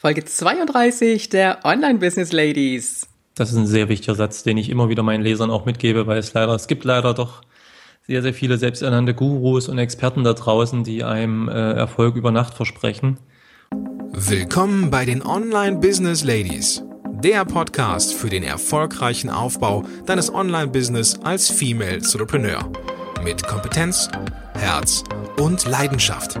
Folge 32 der Online Business Ladies. Das ist ein sehr wichtiger Satz, den ich immer wieder meinen Lesern auch mitgebe, weil es leider, es gibt leider doch sehr, sehr viele selbsternannte Gurus und Experten da draußen, die einem äh, Erfolg über Nacht versprechen. Willkommen bei den Online Business Ladies, der Podcast für den erfolgreichen Aufbau deines Online-Business als Female Entrepreneur. Mit Kompetenz, Herz und Leidenschaft.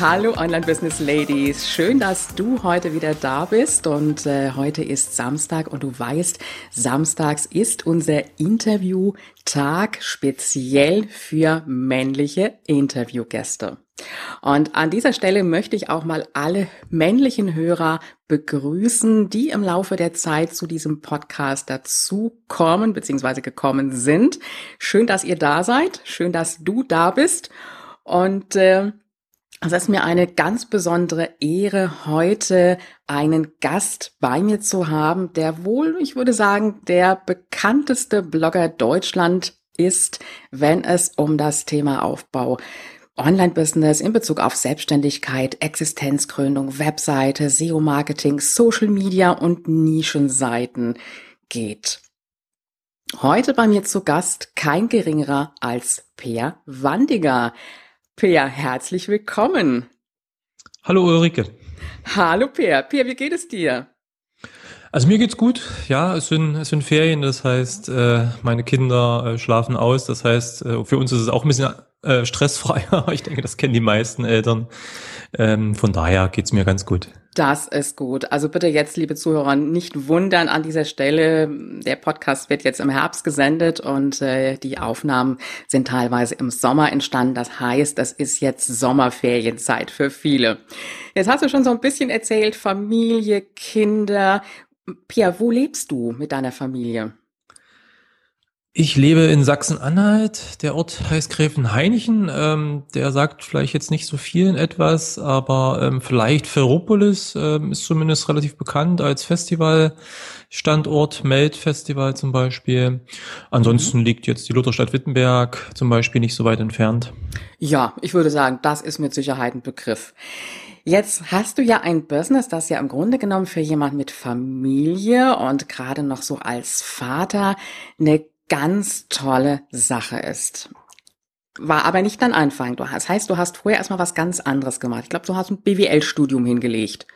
Hallo Online Business Ladies, schön, dass du heute wieder da bist und äh, heute ist Samstag und du weißt, samstags ist unser Interviewtag speziell für männliche Interviewgäste. Und an dieser Stelle möchte ich auch mal alle männlichen Hörer begrüßen, die im Laufe der Zeit zu diesem Podcast dazu kommen bzw. gekommen sind. Schön, dass ihr da seid, schön, dass du da bist und äh, es ist mir eine ganz besondere Ehre, heute einen Gast bei mir zu haben, der wohl, ich würde sagen, der bekannteste Blogger Deutschland ist, wenn es um das Thema Aufbau Online-Business in Bezug auf Selbstständigkeit, Existenzgründung, Webseite, SEO-Marketing, Social Media und Nischenseiten geht. Heute bei mir zu Gast kein geringerer als Per Wandiger. Peer, herzlich willkommen. Hallo Ulrike. Hallo Peer. Peer, wie geht es dir? Also mir geht's gut. Ja, es sind, es sind Ferien, das heißt, äh, meine Kinder äh, schlafen aus. Das heißt, äh, für uns ist es auch ein bisschen stressfreier. Ich denke, das kennen die meisten Eltern. Ähm, von daher geht's mir ganz gut. Das ist gut. Also bitte jetzt, liebe Zuhörer, nicht wundern an dieser Stelle. Der Podcast wird jetzt im Herbst gesendet und äh, die Aufnahmen sind teilweise im Sommer entstanden. Das heißt, es ist jetzt Sommerferienzeit für viele. Jetzt hast du schon so ein bisschen erzählt, Familie, Kinder. Pia, wo lebst du mit deiner Familie? Ich lebe in Sachsen-Anhalt. Der Ort heißt Gräfenhainichen. Ähm, der sagt vielleicht jetzt nicht so vielen etwas, aber ähm, vielleicht Ferropolis ähm, ist zumindest relativ bekannt als Festivalstandort, Melt-Festival zum Beispiel. Ansonsten mhm. liegt jetzt die Lutherstadt Wittenberg zum Beispiel nicht so weit entfernt. Ja, ich würde sagen, das ist mit Sicherheit ein Begriff. Jetzt hast du ja ein Business, das ja im Grunde genommen für jemand mit Familie und gerade noch so als Vater eine ganz tolle Sache ist. War aber nicht dein Anfang. Das heißt, du hast vorher erstmal was ganz anderes gemacht. Ich glaube, du hast ein BWL-Studium hingelegt.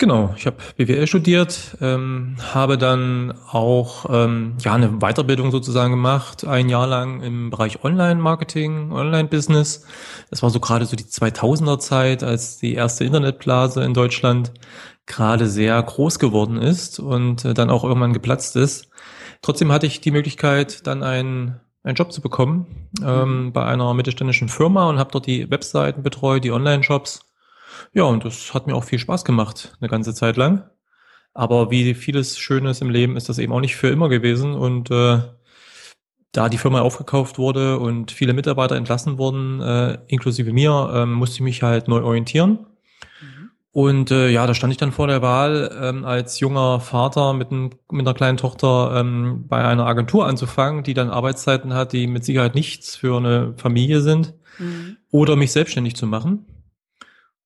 Genau, ich habe BWL studiert, ähm, habe dann auch ähm, ja eine Weiterbildung sozusagen gemacht, ein Jahr lang im Bereich Online-Marketing, Online-Business. Das war so gerade so die 2000er Zeit, als die erste Internetblase in Deutschland gerade sehr groß geworden ist und äh, dann auch irgendwann geplatzt ist. Trotzdem hatte ich die Möglichkeit, dann einen, einen Job zu bekommen ähm, mhm. bei einer mittelständischen Firma und habe dort die Webseiten betreut, die Online-Shops. Ja, und das hat mir auch viel Spaß gemacht, eine ganze Zeit lang. Aber wie vieles Schönes im Leben ist das eben auch nicht für immer gewesen. Und äh, da die Firma aufgekauft wurde und viele Mitarbeiter entlassen wurden, äh, inklusive mir, äh, musste ich mich halt neu orientieren. Und äh, ja, da stand ich dann vor der Wahl, ähm, als junger Vater mit, ein, mit einer kleinen Tochter ähm, bei einer Agentur anzufangen, die dann Arbeitszeiten hat, die mit Sicherheit nichts für eine Familie sind, mhm. oder mich selbstständig zu machen.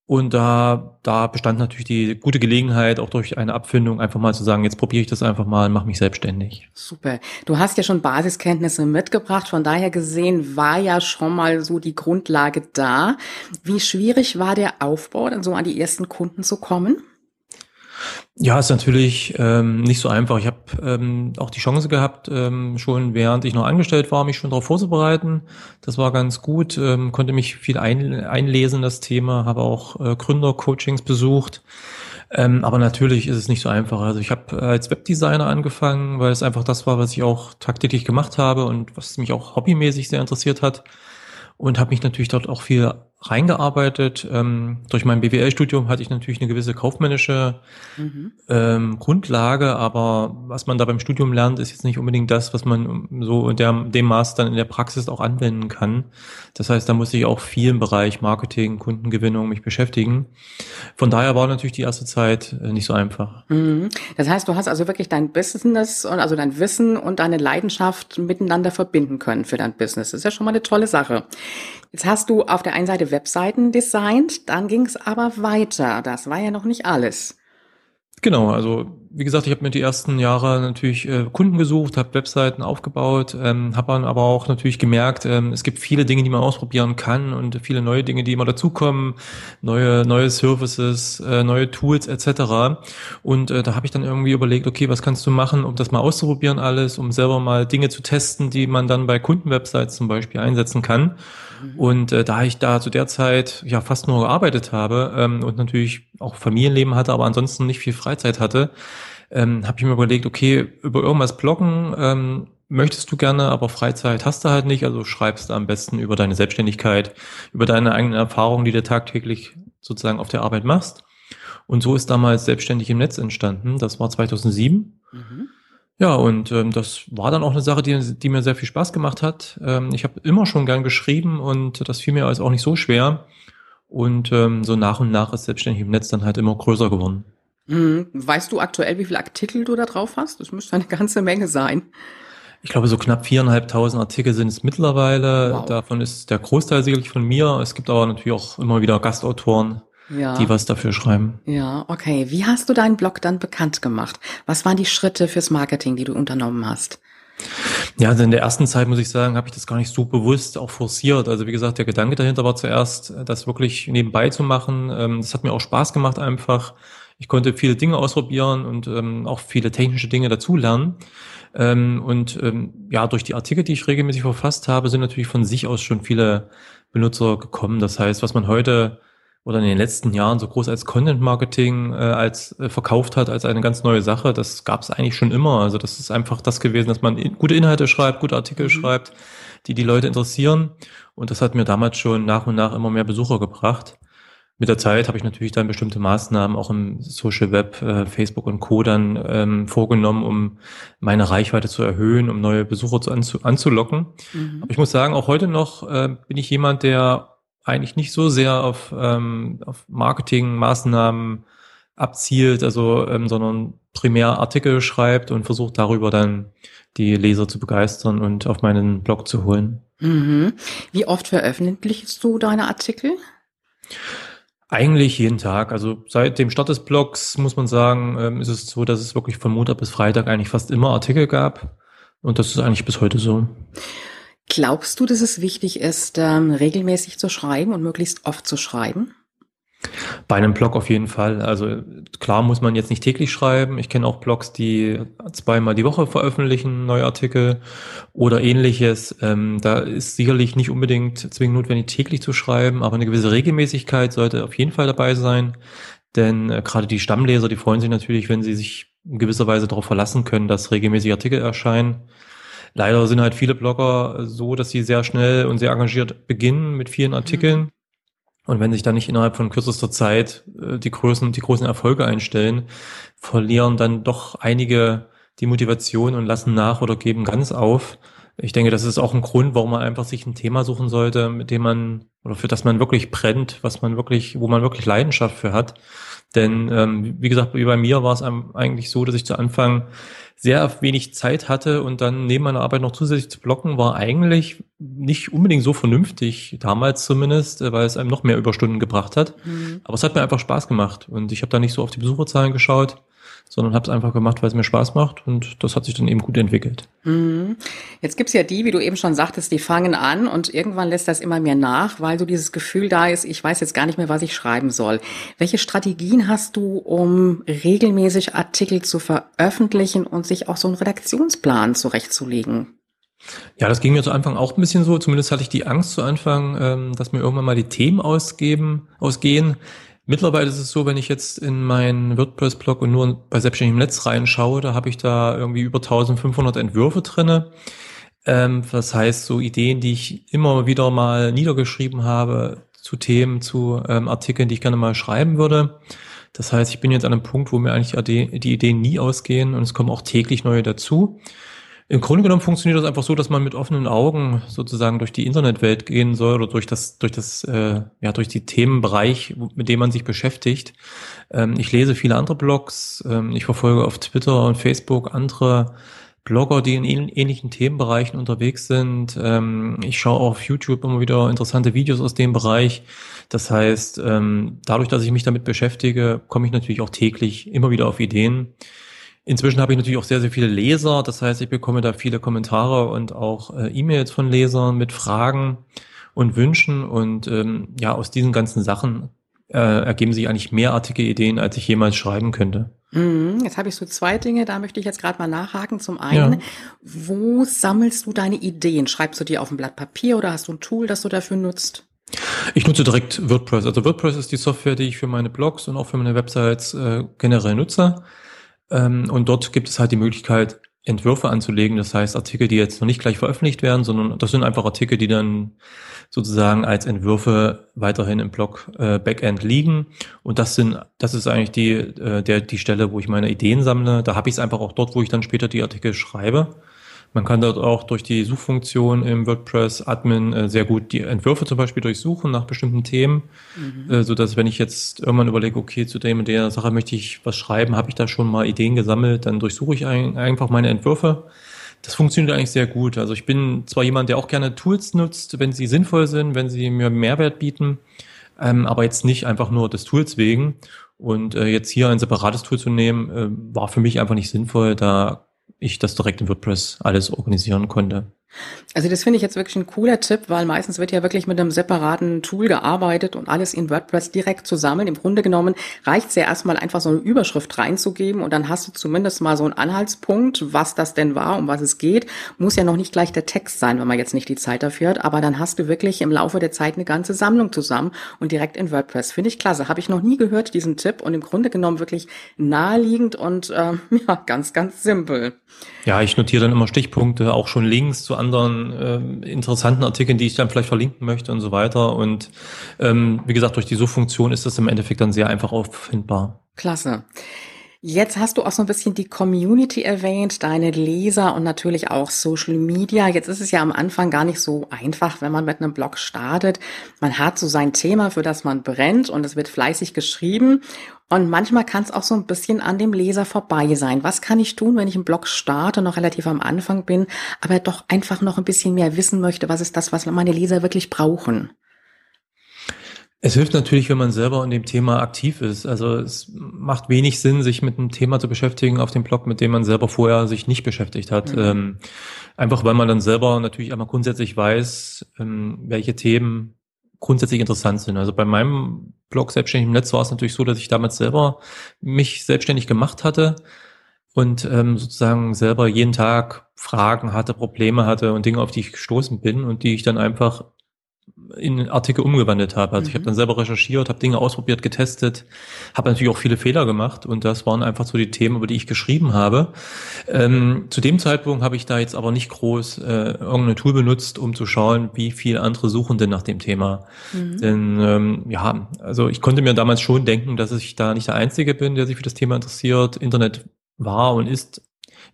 Und da, da bestand natürlich die gute Gelegenheit, auch durch eine Abfindung einfach mal zu sagen, jetzt probiere ich das einfach mal und mache mich selbstständig. Super. Du hast ja schon Basiskenntnisse mitgebracht, von daher gesehen war ja schon mal so die Grundlage da. Wie schwierig war der Aufbau, dann so an die ersten Kunden zu kommen? Ja, ist natürlich ähm, nicht so einfach. Ich habe ähm, auch die Chance gehabt, ähm, schon während ich noch angestellt war, mich schon darauf vorzubereiten. Das war ganz gut, ähm, konnte mich viel ein, einlesen in das Thema, habe auch äh, Gründercoachings besucht. Ähm, aber natürlich ist es nicht so einfach. Also ich habe als Webdesigner angefangen, weil es einfach das war, was ich auch tagtäglich gemacht habe und was mich auch hobbymäßig sehr interessiert hat. Und habe mich natürlich dort auch viel reingearbeitet. Ähm, durch mein BWL-Studium hatte ich natürlich eine gewisse kaufmännische mhm. ähm, Grundlage, aber was man da beim Studium lernt, ist jetzt nicht unbedingt das, was man so in der, dem Maß dann in der Praxis auch anwenden kann. Das heißt, da muss ich auch viel im Bereich Marketing, Kundengewinnung mich beschäftigen. Von daher war natürlich die erste Zeit äh, nicht so einfach. Mhm. Das heißt, du hast also wirklich dein Business und also dein Wissen und deine Leidenschaft miteinander verbinden können für dein Business. Das ist ja schon mal eine tolle Sache. Jetzt hast du auf der einen Seite Webseiten designt, dann ging es aber weiter. Das war ja noch nicht alles. Genau, also wie gesagt, ich habe mir die ersten Jahre natürlich äh, Kunden gesucht, habe Webseiten aufgebaut, ähm, habe dann aber auch natürlich gemerkt, ähm, es gibt viele Dinge, die man ausprobieren kann und viele neue Dinge, die immer dazukommen, neue neue Services, äh, neue Tools etc. Und äh, da habe ich dann irgendwie überlegt, okay, was kannst du machen, um das mal auszuprobieren alles, um selber mal Dinge zu testen, die man dann bei Kundenwebsites zum Beispiel einsetzen kann. Mhm. Und äh, da ich da zu der Zeit ja fast nur gearbeitet habe ähm, und natürlich auch Familienleben hatte, aber ansonsten nicht viel Freizeit hatte, ähm, habe ich mir überlegt, okay, über irgendwas bloggen ähm, möchtest du gerne, aber Freizeit hast du halt nicht, also schreibst am besten über deine Selbstständigkeit, über deine eigenen Erfahrungen, die du tagtäglich sozusagen auf der Arbeit machst. Und so ist damals Selbstständig im Netz entstanden. Das war 2007. Mhm. Ja, und ähm, das war dann auch eine Sache, die, die mir sehr viel Spaß gemacht hat. Ähm, ich habe immer schon gern geschrieben und das fiel mir also auch nicht so schwer. Und ähm, so nach und nach ist selbstständig im Netz dann halt immer größer geworden. Hm. Weißt du aktuell, wie viele Artikel du da drauf hast? Das müsste eine ganze Menge sein. Ich glaube, so knapp viereinhalbtausend Artikel sind es mittlerweile. Wow. Davon ist der Großteil sicherlich von mir. Es gibt aber natürlich auch immer wieder Gastautoren, ja. die was dafür schreiben. Ja, okay. Wie hast du deinen Blog dann bekannt gemacht? Was waren die Schritte fürs Marketing, die du unternommen hast? Ja, also in der ersten Zeit muss ich sagen, habe ich das gar nicht so bewusst auch forciert. Also wie gesagt, der Gedanke dahinter war zuerst, das wirklich nebenbei zu machen. Ähm, das hat mir auch Spaß gemacht einfach. Ich konnte viele Dinge ausprobieren und ähm, auch viele technische Dinge dazulernen. Ähm, und ja, durch die Artikel, die ich regelmäßig verfasst habe, sind natürlich von sich aus schon viele Benutzer gekommen. Das heißt, was man heute oder in den letzten Jahren so groß als Content Marketing äh, als äh, verkauft hat als eine ganz neue Sache. Das gab es eigentlich schon immer. Also das ist einfach das gewesen, dass man in, gute Inhalte schreibt, gute Artikel mhm. schreibt, die die Leute interessieren. Und das hat mir damals schon nach und nach immer mehr Besucher gebracht. Mit der Zeit habe ich natürlich dann bestimmte Maßnahmen auch im Social Web, äh, Facebook und Co. dann ähm, vorgenommen, um meine Reichweite zu erhöhen, um neue Besucher zu, anzu, anzulocken. Mhm. Aber ich muss sagen, auch heute noch äh, bin ich jemand, der eigentlich nicht so sehr auf, ähm, auf Marketingmaßnahmen abzielt, also ähm, sondern primär Artikel schreibt und versucht darüber dann die Leser zu begeistern und auf meinen Blog zu holen. Mhm. Wie oft veröffentlichst du deine Artikel? Eigentlich jeden Tag. Also seit dem Start des Blogs muss man sagen, ähm, ist es so, dass es wirklich von Montag bis Freitag eigentlich fast immer Artikel gab. Und das ist eigentlich bis heute so. Glaubst du, dass es wichtig ist, ähm, regelmäßig zu schreiben und möglichst oft zu schreiben? Bei einem Blog auf jeden Fall. Also klar muss man jetzt nicht täglich schreiben. Ich kenne auch Blogs, die zweimal die Woche veröffentlichen, neue Artikel oder ähnliches. Ähm, da ist sicherlich nicht unbedingt zwingend notwendig, täglich zu schreiben, aber eine gewisse Regelmäßigkeit sollte auf jeden Fall dabei sein. Denn äh, gerade die Stammleser, die freuen sich natürlich, wenn sie sich in gewisser Weise darauf verlassen können, dass regelmäßig Artikel erscheinen. Leider sind halt viele Blogger so, dass sie sehr schnell und sehr engagiert beginnen mit vielen Artikeln. Mhm. Und wenn sich dann nicht innerhalb von kürzester Zeit äh, die großen, die großen Erfolge einstellen, verlieren dann doch einige die Motivation und lassen nach oder geben ganz auf. Ich denke, das ist auch ein Grund, warum man einfach sich ein Thema suchen sollte, mit dem man oder für das man wirklich brennt, was man wirklich, wo man wirklich Leidenschaft für hat. Denn ähm, wie gesagt, wie bei mir war es eigentlich so, dass ich zu Anfang sehr wenig Zeit hatte und dann neben meiner Arbeit noch zusätzlich zu blocken, war eigentlich nicht unbedingt so vernünftig, damals zumindest, äh, weil es einem noch mehr Überstunden gebracht hat. Mhm. Aber es hat mir einfach Spaß gemacht und ich habe da nicht so auf die Besucherzahlen geschaut, sondern habe es einfach gemacht, weil es mir Spaß macht und das hat sich dann eben gut entwickelt. Mhm. Jetzt gibt's ja die, wie du eben schon sagtest, die fangen an und irgendwann lässt das immer mehr nach, weil so dieses Gefühl da ist, ich weiß jetzt gar nicht mehr, was ich schreiben soll. Welche Strategien hast du, um regelmäßig Artikel zu veröffentlichen und sich auch so einen Redaktionsplan zurechtzulegen? Ja, das ging mir zu Anfang auch ein bisschen so. Zumindest hatte ich die Angst zu Anfang, ähm, dass mir irgendwann mal die Themen ausgeben, ausgehen. Mittlerweile ist es so, wenn ich jetzt in meinen WordPress-Blog und nur bei selbstständigem Netz reinschaue, da habe ich da irgendwie über 1500 Entwürfe drinne. Ähm, das heißt, so Ideen, die ich immer wieder mal niedergeschrieben habe, zu Themen, zu ähm, Artikeln, die ich gerne mal schreiben würde. Das heißt, ich bin jetzt an einem Punkt, wo mir eigentlich die Ideen nie ausgehen und es kommen auch täglich neue dazu. Im Grunde genommen funktioniert das einfach so, dass man mit offenen Augen sozusagen durch die Internetwelt gehen soll oder durch das, durch das, äh, ja, durch die Themenbereich, mit dem man sich beschäftigt. Ähm, ich lese viele andere Blogs, ähm, ich verfolge auf Twitter und Facebook andere Blogger, die in ähnlichen Themenbereichen unterwegs sind. Ähm, ich schaue auf YouTube immer wieder interessante Videos aus dem Bereich. Das heißt, ähm, dadurch, dass ich mich damit beschäftige, komme ich natürlich auch täglich immer wieder auf Ideen. Inzwischen habe ich natürlich auch sehr, sehr viele Leser. Das heißt, ich bekomme da viele Kommentare und auch äh, E-Mails von Lesern mit Fragen und Wünschen. Und ähm, ja, aus diesen ganzen Sachen äh, ergeben sich eigentlich mehr artige Ideen, als ich jemals schreiben könnte. Mhm, jetzt habe ich so zwei Dinge, da möchte ich jetzt gerade mal nachhaken. Zum einen, ja. wo sammelst du deine Ideen? Schreibst du die auf ein Blatt Papier oder hast du ein Tool, das du dafür nutzt? Ich nutze direkt WordPress. Also WordPress ist die Software, die ich für meine Blogs und auch für meine Websites äh, generell nutze. Ähm, und dort gibt es halt die Möglichkeit, Entwürfe anzulegen. Das heißt, Artikel, die jetzt noch nicht gleich veröffentlicht werden, sondern das sind einfach Artikel, die dann sozusagen als Entwürfe weiterhin im Blog äh, Backend liegen. Und das sind, das ist eigentlich die, äh, der, die Stelle, wo ich meine Ideen sammle. Da habe ich es einfach auch dort, wo ich dann später die Artikel schreibe. Man kann dort auch durch die Suchfunktion im WordPress Admin äh, sehr gut die Entwürfe zum Beispiel durchsuchen nach bestimmten Themen, mhm. äh, so dass wenn ich jetzt irgendwann überlege, okay, zu dem und der Sache möchte ich was schreiben, habe ich da schon mal Ideen gesammelt, dann durchsuche ich ein, einfach meine Entwürfe. Das funktioniert eigentlich sehr gut. Also ich bin zwar jemand, der auch gerne Tools nutzt, wenn sie sinnvoll sind, wenn sie mir Mehrwert bieten, ähm, aber jetzt nicht einfach nur des Tools wegen. Und äh, jetzt hier ein separates Tool zu nehmen, äh, war für mich einfach nicht sinnvoll. Da ich das direkt in WordPress alles organisieren konnte. Also das finde ich jetzt wirklich ein cooler Tipp, weil meistens wird ja wirklich mit einem separaten Tool gearbeitet und alles in WordPress direkt zu sammeln. Im Grunde genommen reicht es ja erstmal einfach so eine Überschrift reinzugeben und dann hast du zumindest mal so einen Anhaltspunkt, was das denn war, um was es geht. Muss ja noch nicht gleich der Text sein, wenn man jetzt nicht die Zeit dafür hat, aber dann hast du wirklich im Laufe der Zeit eine ganze Sammlung zusammen und direkt in WordPress. Finde ich klasse. Habe ich noch nie gehört, diesen Tipp und im Grunde genommen wirklich naheliegend und äh, ja, ganz, ganz simpel. Ja, ich notiere dann immer Stichpunkte, auch schon Links zu anderen äh, interessanten Artikeln, die ich dann vielleicht verlinken möchte und so weiter. Und ähm, wie gesagt, durch die Suchfunktion ist das im Endeffekt dann sehr einfach auffindbar. Klasse. Jetzt hast du auch so ein bisschen die Community erwähnt, deine Leser und natürlich auch Social Media. Jetzt ist es ja am Anfang gar nicht so einfach, wenn man mit einem Blog startet. Man hat so sein Thema, für das man brennt und es wird fleißig geschrieben. Und manchmal kann es auch so ein bisschen an dem Leser vorbei sein. Was kann ich tun, wenn ich einen Blog starte, noch relativ am Anfang bin, aber doch einfach noch ein bisschen mehr wissen möchte? Was ist das, was meine Leser wirklich brauchen? Es hilft natürlich, wenn man selber in dem Thema aktiv ist. Also es macht wenig Sinn, sich mit einem Thema zu beschäftigen auf dem Blog, mit dem man selber vorher sich nicht beschäftigt hat. Mhm. Ähm, einfach weil man dann selber natürlich einmal grundsätzlich weiß, ähm, welche Themen grundsätzlich interessant sind. Also bei meinem Blog Selbstständig im Netz war es natürlich so, dass ich damals selber mich selbstständig gemacht hatte und ähm, sozusagen selber jeden Tag Fragen hatte, Probleme hatte und Dinge, auf die ich gestoßen bin und die ich dann einfach in Artikel umgewandelt habe. Also mhm. ich habe dann selber recherchiert, habe Dinge ausprobiert, getestet, habe natürlich auch viele Fehler gemacht und das waren einfach so die Themen, über die ich geschrieben habe. Ähm, zu dem Zeitpunkt habe ich da jetzt aber nicht groß äh, irgendein Tool benutzt, um zu schauen, wie viele andere suchen denn nach dem Thema. Mhm. Denn ähm, ja, also ich konnte mir damals schon denken, dass ich da nicht der Einzige bin, der sich für das Thema interessiert. Internet war und ist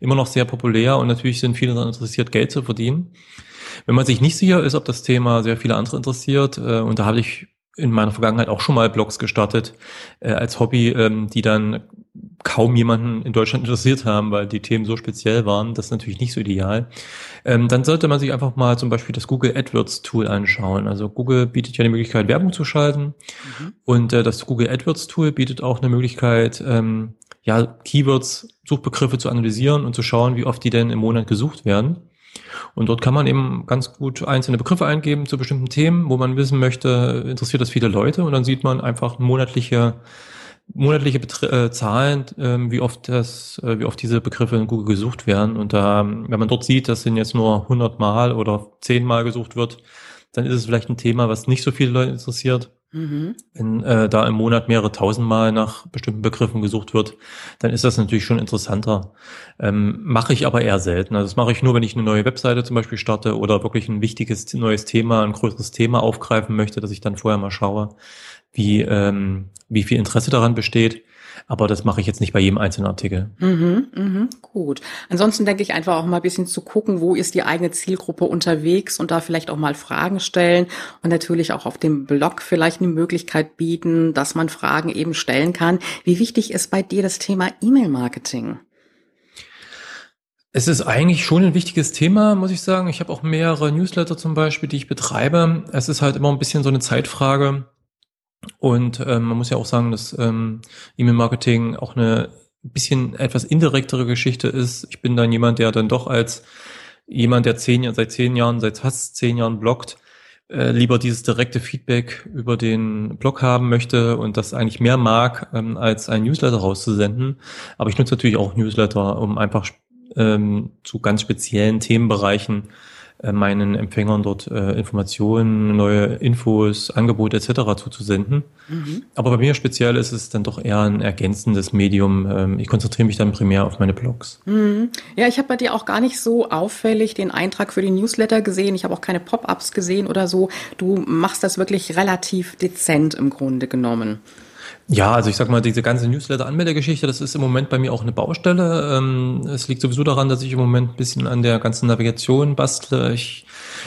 immer noch sehr populär und natürlich sind viele daran interessiert, Geld zu verdienen. Wenn man sich nicht sicher ist, ob das Thema sehr viele andere interessiert, äh, und da habe ich in meiner Vergangenheit auch schon mal Blogs gestartet äh, als Hobby, ähm, die dann kaum jemanden in Deutschland interessiert haben, weil die Themen so speziell waren. Das ist natürlich nicht so ideal. Ähm, dann sollte man sich einfach mal zum Beispiel das Google AdWords Tool anschauen. Also Google bietet ja die Möglichkeit, Werbung zu schalten. Mhm. Und äh, das Google AdWords Tool bietet auch eine Möglichkeit, ähm, ja, Keywords, Suchbegriffe zu analysieren und zu schauen, wie oft die denn im Monat gesucht werden. Und dort kann man eben ganz gut einzelne Begriffe eingeben zu bestimmten Themen, wo man wissen möchte, interessiert das viele Leute und dann sieht man einfach monatliche monatliche Betr äh, Zahlen, äh, wie oft das, äh, wie oft diese Begriffe in Google gesucht werden. Und da, wenn man dort sieht, dass sind jetzt nur 100 Mal oder 10 Mal gesucht wird, dann ist es vielleicht ein Thema, was nicht so viele Leute interessiert. Mhm. Wenn äh, da im Monat mehrere tausendmal nach bestimmten Begriffen gesucht wird, dann ist das natürlich schon interessanter. Ähm, mache ich aber eher selten. Also das mache ich nur, wenn ich eine neue Webseite zum Beispiel starte oder wirklich ein wichtiges neues Thema, ein größeres Thema aufgreifen möchte, dass ich dann vorher mal schaue, wie, ähm, wie viel Interesse daran besteht. Aber das mache ich jetzt nicht bei jedem einzelnen Artikel. Mhm, mhm, gut. Ansonsten denke ich einfach auch mal ein bisschen zu gucken, wo ist die eigene Zielgruppe unterwegs und da vielleicht auch mal Fragen stellen und natürlich auch auf dem Blog vielleicht eine Möglichkeit bieten, dass man Fragen eben stellen kann. Wie wichtig ist bei dir das Thema E-Mail-Marketing? Es ist eigentlich schon ein wichtiges Thema, muss ich sagen. Ich habe auch mehrere Newsletter zum Beispiel, die ich betreibe. Es ist halt immer ein bisschen so eine Zeitfrage und ähm, man muss ja auch sagen, dass ähm, E-Mail-Marketing auch eine bisschen etwas indirektere Geschichte ist. Ich bin dann jemand, der dann doch als jemand, der zehn, seit zehn Jahren, seit fast zehn Jahren bloggt, äh, lieber dieses direkte Feedback über den Blog haben möchte und das eigentlich mehr mag, ähm, als ein Newsletter rauszusenden. Aber ich nutze natürlich auch Newsletter, um einfach ähm, zu ganz speziellen Themenbereichen meinen Empfängern dort äh, Informationen, neue Infos, Angebote etc. zuzusenden. Mhm. Aber bei mir speziell ist es dann doch eher ein ergänzendes Medium. Ähm, ich konzentriere mich dann primär auf meine Blogs. Mhm. Ja, ich habe bei dir auch gar nicht so auffällig den Eintrag für die Newsletter gesehen. Ich habe auch keine Pop-ups gesehen oder so. Du machst das wirklich relativ dezent im Grunde genommen. Ja, also ich sag mal, diese ganze Newsletter-Anmeldegeschichte, das ist im Moment bei mir auch eine Baustelle. Ähm, es liegt sowieso daran, dass ich im Moment ein bisschen an der ganzen Navigation bastle. Ich,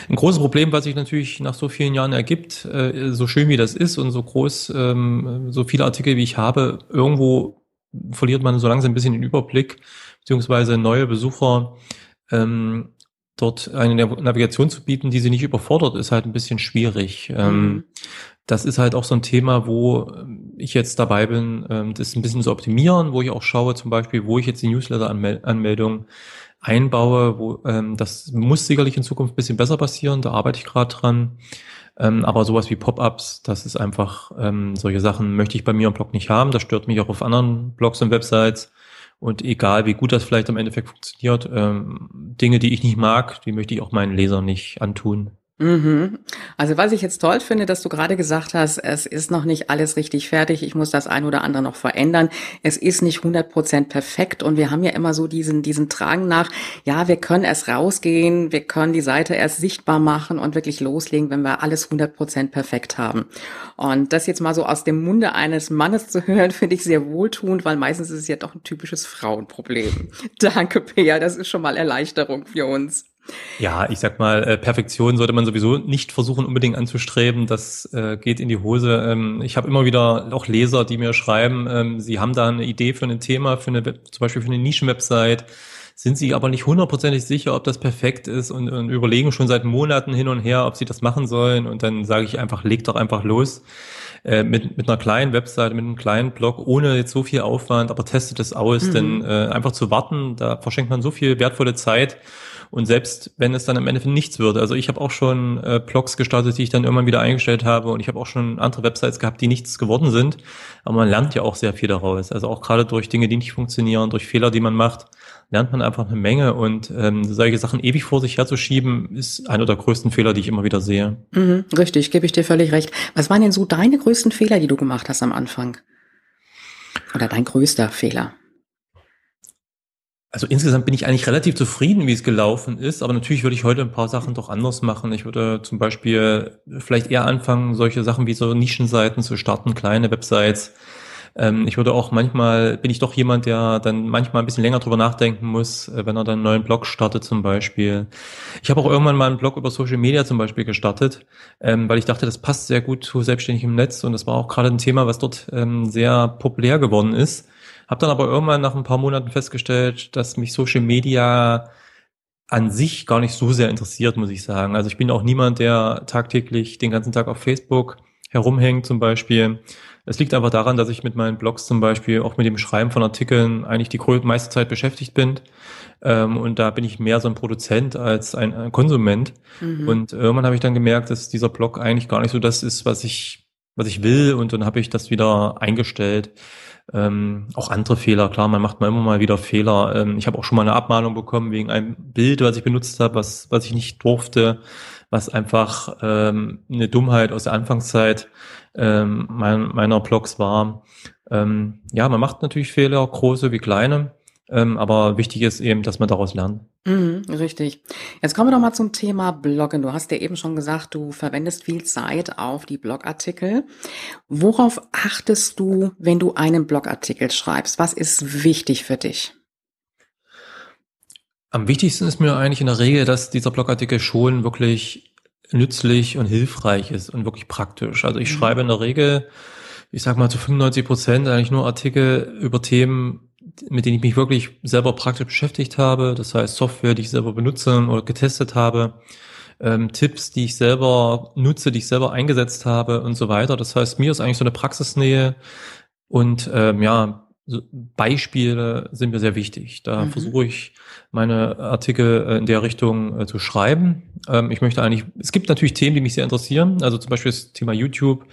ein großes Problem, was sich natürlich nach so vielen Jahren ergibt, äh, so schön wie das ist und so groß, ähm, so viele Artikel wie ich habe, irgendwo verliert man so langsam ein bisschen den Überblick, beziehungsweise neue Besucher ähm, dort eine Navigation zu bieten, die sie nicht überfordert, ist halt ein bisschen schwierig. Mhm das ist halt auch so ein Thema, wo ich jetzt dabei bin, ähm, das ein bisschen zu optimieren, wo ich auch schaue, zum Beispiel, wo ich jetzt die Newsletter-Anmeldung einbaue, wo ähm, das muss sicherlich in Zukunft ein bisschen besser passieren, da arbeite ich gerade dran. Ähm, aber sowas wie Pop-ups, das ist einfach, solche Sachen möchte ich bei mir im Blog nicht haben. Das stört mich auch auf anderen Blogs und Websites. Und egal, wie gut das vielleicht im Endeffekt funktioniert, Dinge, die ich nicht mag, die möchte ich auch meinen Lesern nicht antun. Mhm. Also was ich jetzt toll finde, dass du gerade gesagt hast, es ist noch nicht alles richtig fertig, ich muss das ein oder andere noch verändern. Es ist nicht 100 Prozent perfekt und wir haben ja immer so diesen, diesen Drang nach, ja, wir können erst rausgehen, wir können die Seite erst sichtbar machen und wirklich loslegen, wenn wir alles 100 Prozent perfekt haben. Und das jetzt mal so aus dem Munde eines Mannes zu hören, finde ich sehr wohltuend, weil meistens ist es ja doch ein typisches Frauenproblem. Danke, Pea, das ist schon mal Erleichterung für uns. Ja, ich sag mal, äh, Perfektion sollte man sowieso nicht versuchen, unbedingt anzustreben. Das äh, geht in die Hose. Ähm, ich habe immer wieder auch Leser, die mir schreiben, ähm, sie haben da eine Idee für ein Thema, für eine, zum Beispiel für eine Nischenwebsite, sind sie aber nicht hundertprozentig sicher, ob das perfekt ist und, und überlegen schon seit Monaten hin und her, ob sie das machen sollen. Und dann sage ich einfach, leg doch einfach los. Äh, mit, mit einer kleinen Webseite, mit einem kleinen Blog, ohne jetzt so viel Aufwand, aber testet es aus, mhm. denn äh, einfach zu warten, da verschenkt man so viel wertvolle Zeit und selbst wenn es dann am Ende nichts würde, also ich habe auch schon äh, Blogs gestartet, die ich dann irgendwann wieder eingestellt habe und ich habe auch schon andere Websites gehabt, die nichts geworden sind. Aber man lernt ja auch sehr viel daraus. Also auch gerade durch Dinge, die nicht funktionieren, durch Fehler, die man macht, lernt man einfach eine Menge. Und ähm, solche Sachen ewig vor sich herzuschieben, ist einer der größten Fehler, die ich immer wieder sehe. Mhm, richtig, gebe ich dir völlig recht. Was waren denn so deine größten Fehler, die du gemacht hast am Anfang? Oder dein größter Fehler? Also insgesamt bin ich eigentlich relativ zufrieden, wie es gelaufen ist, aber natürlich würde ich heute ein paar Sachen doch anders machen. Ich würde zum Beispiel vielleicht eher anfangen, solche Sachen wie so Nischenseiten zu starten, kleine Websites. Ähm, ich würde auch manchmal, bin ich doch jemand, der dann manchmal ein bisschen länger drüber nachdenken muss, äh, wenn er dann einen neuen Blog startet zum Beispiel. Ich habe auch irgendwann mal einen Blog über Social Media zum Beispiel gestartet, ähm, weil ich dachte, das passt sehr gut zu selbstständig im Netz und das war auch gerade ein Thema, was dort ähm, sehr populär geworden ist. Habe dann aber irgendwann nach ein paar Monaten festgestellt, dass mich Social Media an sich gar nicht so sehr interessiert, muss ich sagen. Also ich bin auch niemand, der tagtäglich den ganzen Tag auf Facebook herumhängt zum Beispiel. Es liegt einfach daran, dass ich mit meinen Blogs zum Beispiel auch mit dem Schreiben von Artikeln eigentlich die meiste Zeit beschäftigt bin. Ähm, und da bin ich mehr so ein Produzent als ein, ein Konsument. Mhm. Und irgendwann habe ich dann gemerkt, dass dieser Blog eigentlich gar nicht so das ist, was ich, was ich will. Und dann habe ich das wieder eingestellt. Ähm, auch andere Fehler, klar, man macht mal immer mal wieder Fehler. Ähm, ich habe auch schon mal eine Abmahnung bekommen wegen einem Bild, was ich benutzt habe, was, was ich nicht durfte, was einfach ähm, eine Dummheit aus der Anfangszeit ähm, mein, meiner Blogs war. Ähm, ja, man macht natürlich Fehler, große wie kleine, ähm, aber wichtig ist eben, dass man daraus lernt. Mhm, richtig. Jetzt kommen wir doch mal zum Thema Bloggen. Du hast ja eben schon gesagt, du verwendest viel Zeit auf die Blogartikel. Worauf achtest du, wenn du einen Blogartikel schreibst? Was ist wichtig für dich? Am wichtigsten ist mir eigentlich in der Regel, dass dieser Blogartikel schon wirklich nützlich und hilfreich ist und wirklich praktisch. Also ich mhm. schreibe in der Regel, ich sag mal zu 95 Prozent eigentlich nur Artikel über Themen, mit denen ich mich wirklich selber praktisch beschäftigt habe. Das heißt Software, die ich selber benutze oder getestet habe, ähm, Tipps, die ich selber nutze, die ich selber eingesetzt habe und so weiter. Das heißt, mir ist eigentlich so eine Praxisnähe und ähm, ja, Beispiele sind mir sehr wichtig. Da mhm. versuche ich meine Artikel äh, in der Richtung äh, zu schreiben. Ähm, ich möchte eigentlich, es gibt natürlich Themen, die mich sehr interessieren. Also zum Beispiel das Thema YouTube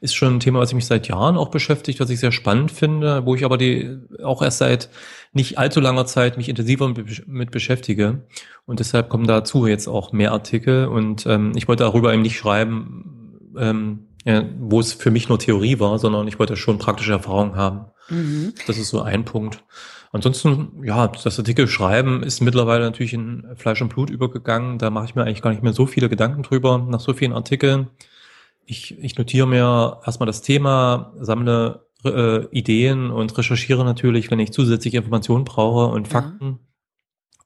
ist schon ein Thema, was ich mich seit Jahren auch beschäftigt, was ich sehr spannend finde, wo ich aber die auch erst seit nicht allzu langer Zeit mich intensiver mit beschäftige. Und deshalb kommen dazu jetzt auch mehr Artikel. Und ähm, ich wollte darüber eben nicht schreiben, ähm, wo es für mich nur Theorie war, sondern ich wollte schon praktische Erfahrungen haben. Mhm. Das ist so ein Punkt. Ansonsten, ja, das Artikel schreiben ist mittlerweile natürlich in Fleisch und Blut übergegangen. Da mache ich mir eigentlich gar nicht mehr so viele Gedanken drüber nach so vielen Artikeln. Ich, ich notiere mir erstmal das Thema, sammle äh, Ideen und recherchiere natürlich, wenn ich zusätzliche Informationen brauche und Fakten. Ja.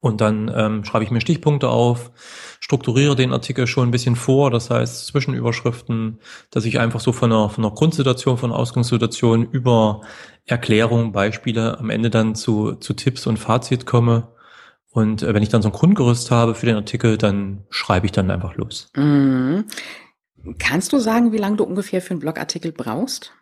Und dann ähm, schreibe ich mir Stichpunkte auf, strukturiere den Artikel schon ein bisschen vor, das heißt Zwischenüberschriften, dass ich einfach so von einer, von einer Grundsituation, von Ausgangssituation über Erklärung, Beispiele am Ende dann zu, zu Tipps und Fazit komme. Und äh, wenn ich dann so ein Grundgerüst habe für den Artikel, dann schreibe ich dann einfach los. Mhm. Kannst du sagen, wie lange du ungefähr für einen Blogartikel brauchst?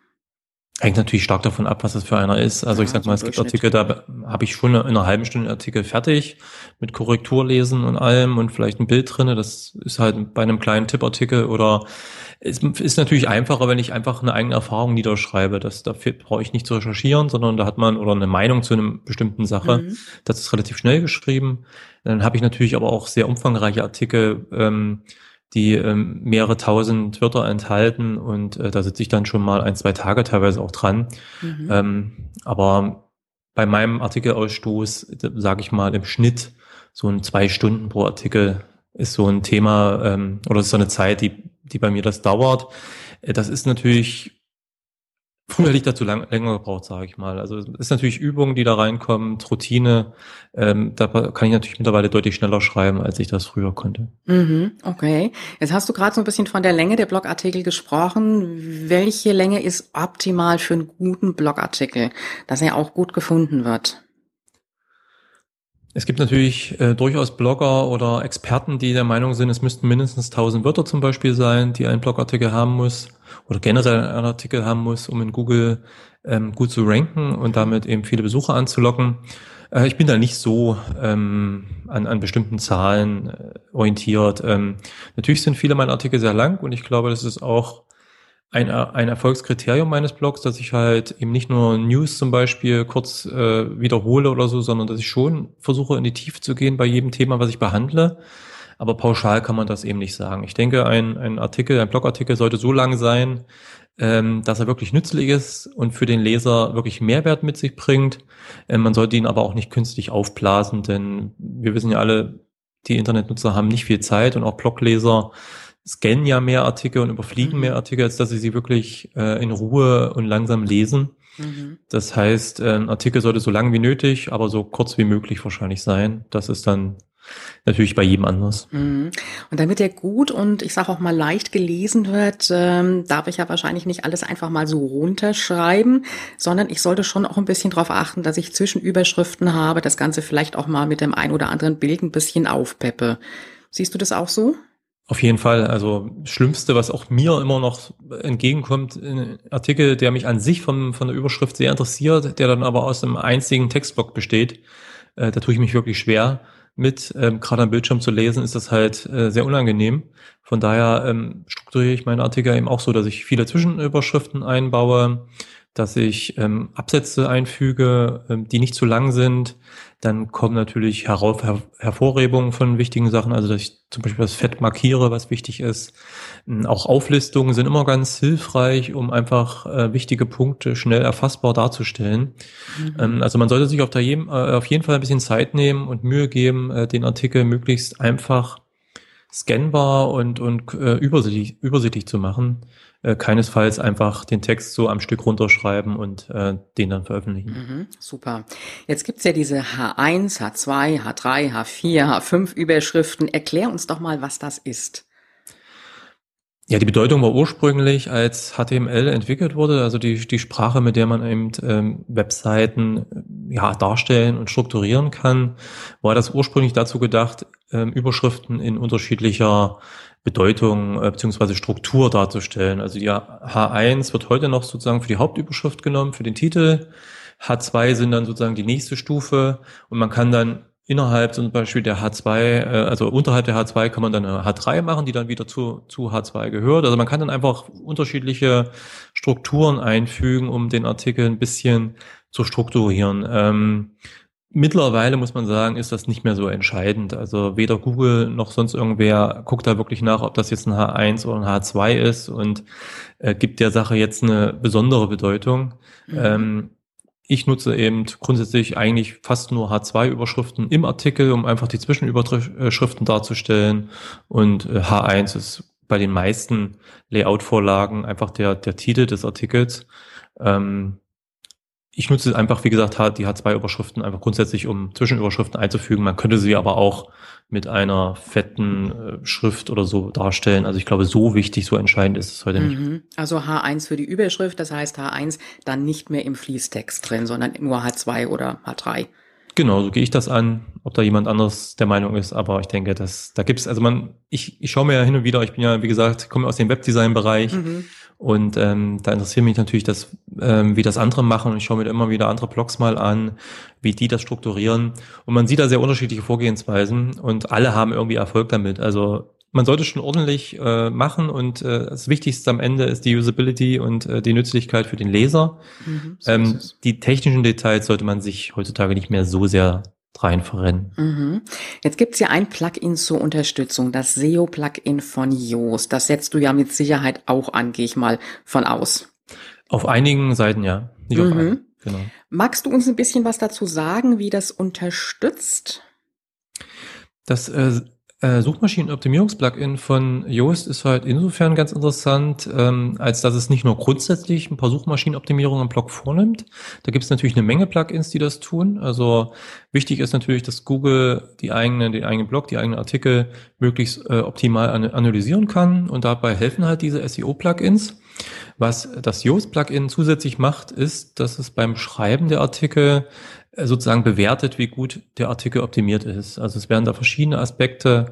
Hängt natürlich stark davon ab, was das für einer ist. Also ja, ich sag mal, es gibt Artikel, da habe ich schon in einer halben Stunde Artikel fertig mit Korrekturlesen und allem und vielleicht ein Bild drinne. Das ist halt bei einem kleinen Tippartikel oder es ist natürlich einfacher, wenn ich einfach eine eigene Erfahrung niederschreibe. Das, dafür brauche ich nicht zu recherchieren, sondern da hat man oder eine Meinung zu einer bestimmten Sache. Mhm. Das ist relativ schnell geschrieben. Dann habe ich natürlich aber auch sehr umfangreiche Artikel, ähm, die ähm, mehrere tausend Wörter enthalten und äh, da sitze ich dann schon mal ein, zwei Tage teilweise auch dran. Mhm. Ähm, aber bei meinem Artikelausstoß, sage ich mal, im Schnitt so ein zwei Stunden pro Artikel ist so ein Thema ähm, oder ist so eine Zeit, die, die bei mir das dauert. Äh, das ist natürlich Früher hätte ich dazu lang, länger gebraucht, sage ich mal. Also es ist natürlich Übung, die da reinkommt, Routine. Ähm, da kann ich natürlich mittlerweile deutlich schneller schreiben, als ich das früher konnte. Mhm, okay. Jetzt hast du gerade so ein bisschen von der Länge der Blogartikel gesprochen. Welche Länge ist optimal für einen guten Blogartikel, dass er auch gut gefunden wird? Es gibt natürlich äh, durchaus Blogger oder Experten, die der Meinung sind, es müssten mindestens 1000 Wörter zum Beispiel sein, die ein Blogartikel haben muss oder generell einen Artikel haben muss, um in Google ähm, gut zu ranken und damit eben viele Besucher anzulocken. Äh, ich bin da nicht so ähm, an, an bestimmten Zahlen äh, orientiert. Ähm, natürlich sind viele meiner Artikel sehr lang und ich glaube, das ist auch ein, ein Erfolgskriterium meines Blogs, dass ich halt eben nicht nur News zum Beispiel kurz äh, wiederhole oder so, sondern dass ich schon versuche, in die Tiefe zu gehen bei jedem Thema, was ich behandle. Aber pauschal kann man das eben nicht sagen. Ich denke, ein, ein Artikel, ein Blogartikel sollte so lang sein, ähm, dass er wirklich nützlich ist und für den Leser wirklich Mehrwert mit sich bringt. Ähm, man sollte ihn aber auch nicht künstlich aufblasen, denn wir wissen ja alle, die Internetnutzer haben nicht viel Zeit und auch Blogleser scannen ja mehr Artikel und überfliegen mhm. mehr Artikel, als dass sie sie wirklich äh, in Ruhe und langsam lesen. Mhm. Das heißt, äh, ein Artikel sollte so lang wie nötig, aber so kurz wie möglich wahrscheinlich sein. Das ist dann natürlich bei jedem anders. Mhm. Und damit er gut und ich sage auch mal leicht gelesen wird, ähm, darf ich ja wahrscheinlich nicht alles einfach mal so runterschreiben, sondern ich sollte schon auch ein bisschen darauf achten, dass ich Zwischenüberschriften habe, das Ganze vielleicht auch mal mit dem ein oder anderen Bild ein bisschen aufpeppe. Siehst du das auch so? Auf jeden Fall. Also Schlimmste, was auch mir immer noch entgegenkommt, ein Artikel, der mich an sich von, von der Überschrift sehr interessiert, der dann aber aus einem einzigen Textblock besteht, äh, da tue ich mich wirklich schwer mit. Ähm, Gerade am Bildschirm zu lesen, ist das halt äh, sehr unangenehm. Von daher ähm, strukturiere ich meine Artikel eben auch so, dass ich viele Zwischenüberschriften einbaue, dass ich ähm, Absätze einfüge, ähm, die nicht zu lang sind. Dann kommen natürlich Herauf Her Hervorhebungen von wichtigen Sachen, also dass ich zum Beispiel das Fett markiere, was wichtig ist. Ähm, auch Auflistungen sind immer ganz hilfreich, um einfach äh, wichtige Punkte schnell erfassbar darzustellen. Mhm. Ähm, also man sollte sich auf, je äh, auf, jeden Fall ein bisschen Zeit nehmen und Mühe geben, äh, den Artikel möglichst einfach scannbar und, und äh, übersichtlich, übersichtlich zu machen äh, keinesfalls einfach den Text so am Stück runterschreiben und äh, den dann veröffentlichen. Mhm, super. Jetzt gibt's ja diese H1, H2, H3, H4, H5 Überschriften. Erklär uns doch mal, was das ist. Ja, die Bedeutung war ursprünglich, als HTML entwickelt wurde, also die, die Sprache, mit der man eben ähm, Webseiten ja, darstellen und strukturieren kann, war das ursprünglich dazu gedacht, ähm, Überschriften in unterschiedlicher Bedeutung äh, bzw. Struktur darzustellen. Also die H1 wird heute noch sozusagen für die Hauptüberschrift genommen, für den Titel. H2 sind dann sozusagen die nächste Stufe und man kann dann innerhalb zum Beispiel der H2, äh, also unterhalb der H2 kann man dann eine H3 machen, die dann wieder zu, zu H2 gehört. Also man kann dann einfach unterschiedliche Strukturen einfügen, um den Artikel ein bisschen zu strukturieren. Ähm, Mittlerweile muss man sagen, ist das nicht mehr so entscheidend. Also weder Google noch sonst irgendwer guckt da wirklich nach, ob das jetzt ein H1 oder ein H2 ist und äh, gibt der Sache jetzt eine besondere Bedeutung. Mhm. Ähm, ich nutze eben grundsätzlich eigentlich fast nur H2-Überschriften im Artikel, um einfach die Zwischenüberschriften darzustellen. Und äh, H1 ist bei den meisten Layout-Vorlagen einfach der, der Titel des Artikels. Ähm, ich nutze einfach, wie gesagt, die H2-Überschriften einfach grundsätzlich, um Zwischenüberschriften einzufügen. Man könnte sie aber auch mit einer fetten äh, Schrift oder so darstellen. Also ich glaube, so wichtig, so entscheidend ist es heute nicht. Mhm. Also H1 für die Überschrift, das heißt H1 dann nicht mehr im Fließtext drin, sondern nur H2 oder H3. Genau, so gehe ich das an, ob da jemand anderes der Meinung ist, aber ich denke, dass da gibt es, also man, ich, ich schaue mir ja hin und wieder, ich bin ja, wie gesagt, komme aus dem Webdesign-Bereich. Mhm. Und ähm, da interessiert mich natürlich, das, ähm, wie das andere machen. Und ich schaue mir immer wieder andere Blogs mal an, wie die das strukturieren. Und man sieht da sehr unterschiedliche Vorgehensweisen und alle haben irgendwie Erfolg damit. Also man sollte schon ordentlich äh, machen und äh, das Wichtigste am Ende ist die Usability und äh, die Nützlichkeit für den Leser. Mhm, so ähm, die technischen Details sollte man sich heutzutage nicht mehr so sehr rein verrennen. Mhm. Jetzt gibt's ja ein Plugin zur Unterstützung, das SEO-Plugin von Yoast. Das setzt du ja mit Sicherheit auch an, gehe ich mal von aus. Auf einigen Seiten ja, nicht mhm. auf allen. Genau. Magst du uns ein bisschen was dazu sagen, wie das unterstützt? Das äh, äh, Suchmaschinenoptimierungsplugin von Yoast ist halt insofern ganz interessant, ähm, als dass es nicht nur grundsätzlich ein paar Suchmaschinenoptimierungen im Blog vornimmt. Da gibt es natürlich eine Menge Plugins, die das tun. Also wichtig ist natürlich, dass Google die eigenen, den eigenen Blog, die eigenen Artikel möglichst äh, optimal an analysieren kann und dabei helfen halt diese SEO-Plugins. Was das Yoast-Plugin zusätzlich macht, ist, dass es beim Schreiben der Artikel sozusagen bewertet, wie gut der Artikel optimiert ist. Also es werden da verschiedene Aspekte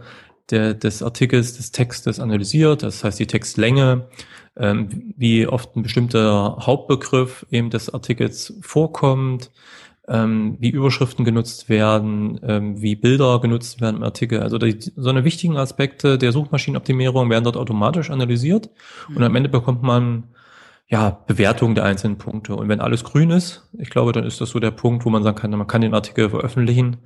der, des Artikels, des Textes analysiert, das heißt die Textlänge, ähm, wie oft ein bestimmter Hauptbegriff eben des Artikels vorkommt, ähm, wie Überschriften genutzt werden, ähm, wie Bilder genutzt werden im Artikel. Also die, so eine wichtigen Aspekte der Suchmaschinenoptimierung werden dort automatisch analysiert und am Ende bekommt man ja, Bewertung der einzelnen Punkte. Und wenn alles grün ist, ich glaube, dann ist das so der Punkt, wo man sagen kann, man kann den Artikel veröffentlichen.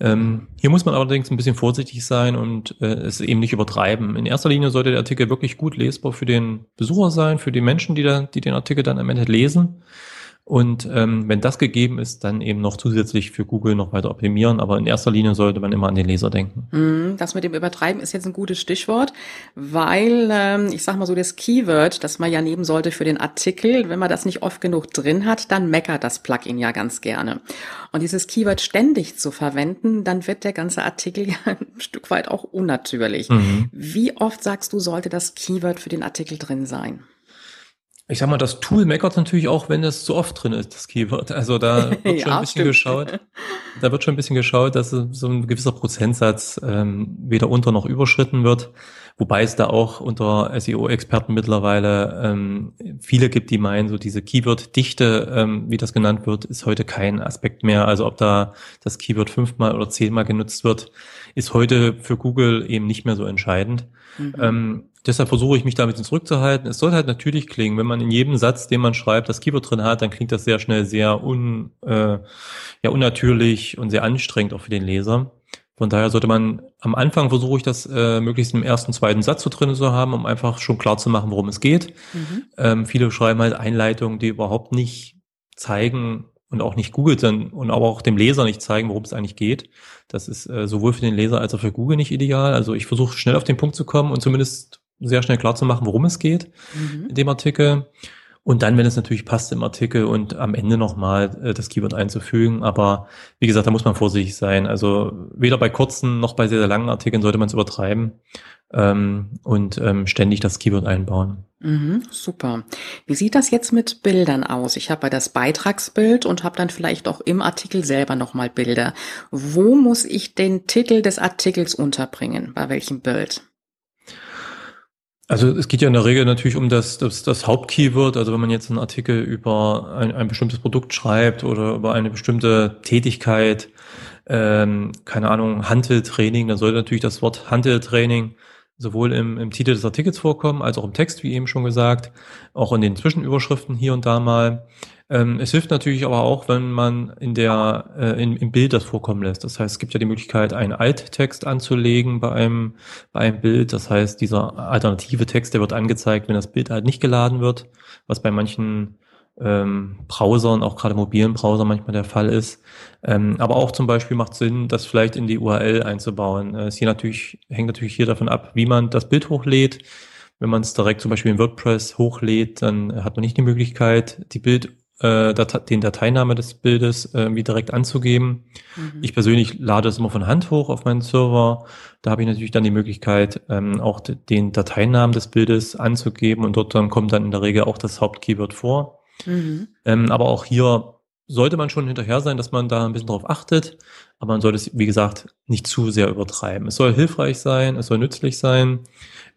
Ähm, hier muss man allerdings ein bisschen vorsichtig sein und äh, es eben nicht übertreiben. In erster Linie sollte der Artikel wirklich gut lesbar für den Besucher sein, für die Menschen, die, da, die den Artikel dann am Ende lesen. Und ähm, wenn das gegeben ist, dann eben noch zusätzlich für Google noch weiter optimieren. Aber in erster Linie sollte man immer an den Leser denken. Mhm, das mit dem Übertreiben ist jetzt ein gutes Stichwort, weil ähm, ich sag mal so das Keyword, das man ja nehmen sollte für den Artikel, wenn man das nicht oft genug drin hat, dann meckert das Plugin ja ganz gerne. Und dieses Keyword ständig zu verwenden, dann wird der ganze Artikel ja ein Stück weit auch unnatürlich. Mhm. Wie oft sagst du, sollte das Keyword für den Artikel drin sein? Ich sag mal, das Tool meckert natürlich auch, wenn es zu oft drin ist, das Keyword. Also da wird schon ja, ein bisschen stimmt. geschaut. Da wird schon ein bisschen geschaut, dass so ein gewisser Prozentsatz ähm, weder unter noch überschritten wird. Wobei es da auch unter SEO-Experten mittlerweile ähm, viele gibt, die meinen, so diese Keyword-Dichte, ähm, wie das genannt wird, ist heute kein Aspekt mehr. Also ob da das Keyword fünfmal oder zehnmal genutzt wird, ist heute für Google eben nicht mehr so entscheidend. Mhm. Ähm, deshalb versuche ich mich da ein bisschen zurückzuhalten. Es soll halt natürlich klingen, wenn man in jedem Satz, den man schreibt, das Keyword drin hat, dann klingt das sehr schnell sehr un, äh, ja, unnatürlich und sehr anstrengend auch für den Leser. Von daher sollte man am Anfang versuche ich das äh, möglichst im ersten, zweiten Satz so drin zu haben, um einfach schon klar zu machen, worum es geht. Mhm. Ähm, viele schreiben halt Einleitungen, die überhaupt nicht zeigen und auch nicht Google dann und aber auch dem Leser nicht zeigen, worum es eigentlich geht. Das ist äh, sowohl für den Leser als auch für Google nicht ideal. Also ich versuche schnell auf den Punkt zu kommen und zumindest sehr schnell klar zu machen, worum es geht mhm. in dem Artikel. Und dann, wenn es natürlich passt im Artikel und am Ende nochmal äh, das Keyword einzufügen. Aber wie gesagt, da muss man vorsichtig sein. Also weder bei kurzen noch bei sehr, sehr langen Artikeln sollte man es übertreiben ähm, und ähm, ständig das Keyword einbauen. Mhm, super. Wie sieht das jetzt mit Bildern aus? Ich habe das Beitragsbild und habe dann vielleicht auch im Artikel selber nochmal Bilder. Wo muss ich den Titel des Artikels unterbringen? Bei welchem Bild? Also es geht ja in der Regel natürlich um das, das, das Hauptkeyword. Also wenn man jetzt einen Artikel über ein, ein bestimmtes Produkt schreibt oder über eine bestimmte Tätigkeit, ähm, keine Ahnung, Handeltraining, dann sollte natürlich das Wort Handeltraining sowohl im, im Titel des Artikels vorkommen, als auch im Text, wie eben schon gesagt, auch in den Zwischenüberschriften hier und da mal. Ähm, es hilft natürlich aber auch, wenn man in der, äh, in, im Bild das vorkommen lässt. Das heißt, es gibt ja die Möglichkeit, einen Alttext anzulegen bei einem, bei einem Bild. Das heißt, dieser alternative Text, der wird angezeigt, wenn das Bild halt nicht geladen wird, was bei manchen ähm, Browsern, auch gerade mobilen Browser manchmal der Fall ist. Ähm, aber auch zum Beispiel macht Sinn, das vielleicht in die URL einzubauen. Äh, es hier natürlich, hängt natürlich hier davon ab, wie man das Bild hochlädt. Wenn man es direkt zum Beispiel in WordPress hochlädt, dann hat man nicht die Möglichkeit, die Bild äh, Dat den Dateiname des Bildes äh, irgendwie direkt anzugeben. Mhm. Ich persönlich lade es immer von Hand hoch auf meinen Server. Da habe ich natürlich dann die Möglichkeit, ähm, auch den Dateinamen des Bildes anzugeben und dort dann kommt dann in der Regel auch das Hauptkeyword vor. Mhm. Ähm, aber auch hier sollte man schon hinterher sein, dass man da ein bisschen drauf achtet, aber man sollte es, wie gesagt, nicht zu sehr übertreiben. Es soll hilfreich sein, es soll nützlich sein.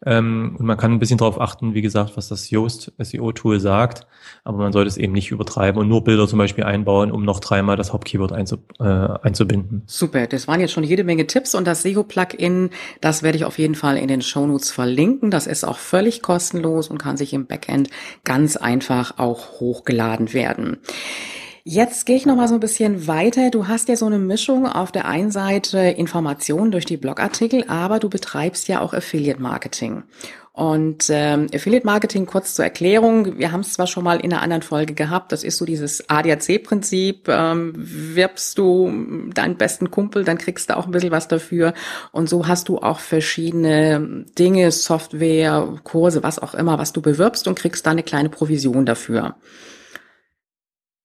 Ähm, und man kann ein bisschen darauf achten, wie gesagt, was das Yoast SEO-Tool sagt, aber man sollte es eben nicht übertreiben und nur Bilder zum Beispiel einbauen, um noch dreimal das Hauptkeyword einzu, äh, einzubinden. Super, das waren jetzt schon jede Menge Tipps und das SEO-Plugin, das werde ich auf jeden Fall in den Shownotes verlinken. Das ist auch völlig kostenlos und kann sich im Backend ganz einfach auch hochgeladen werden. Jetzt gehe ich noch mal so ein bisschen weiter. Du hast ja so eine Mischung auf der einen Seite Informationen durch die Blogartikel, aber du betreibst ja auch Affiliate Marketing. Und ähm, Affiliate Marketing, kurz zur Erklärung, wir haben es zwar schon mal in einer anderen Folge gehabt, das ist so dieses ADAC-Prinzip, ähm, wirbst du deinen besten Kumpel, dann kriegst du auch ein bisschen was dafür. Und so hast du auch verschiedene Dinge, Software, Kurse, was auch immer, was du bewirbst und kriegst da eine kleine Provision dafür.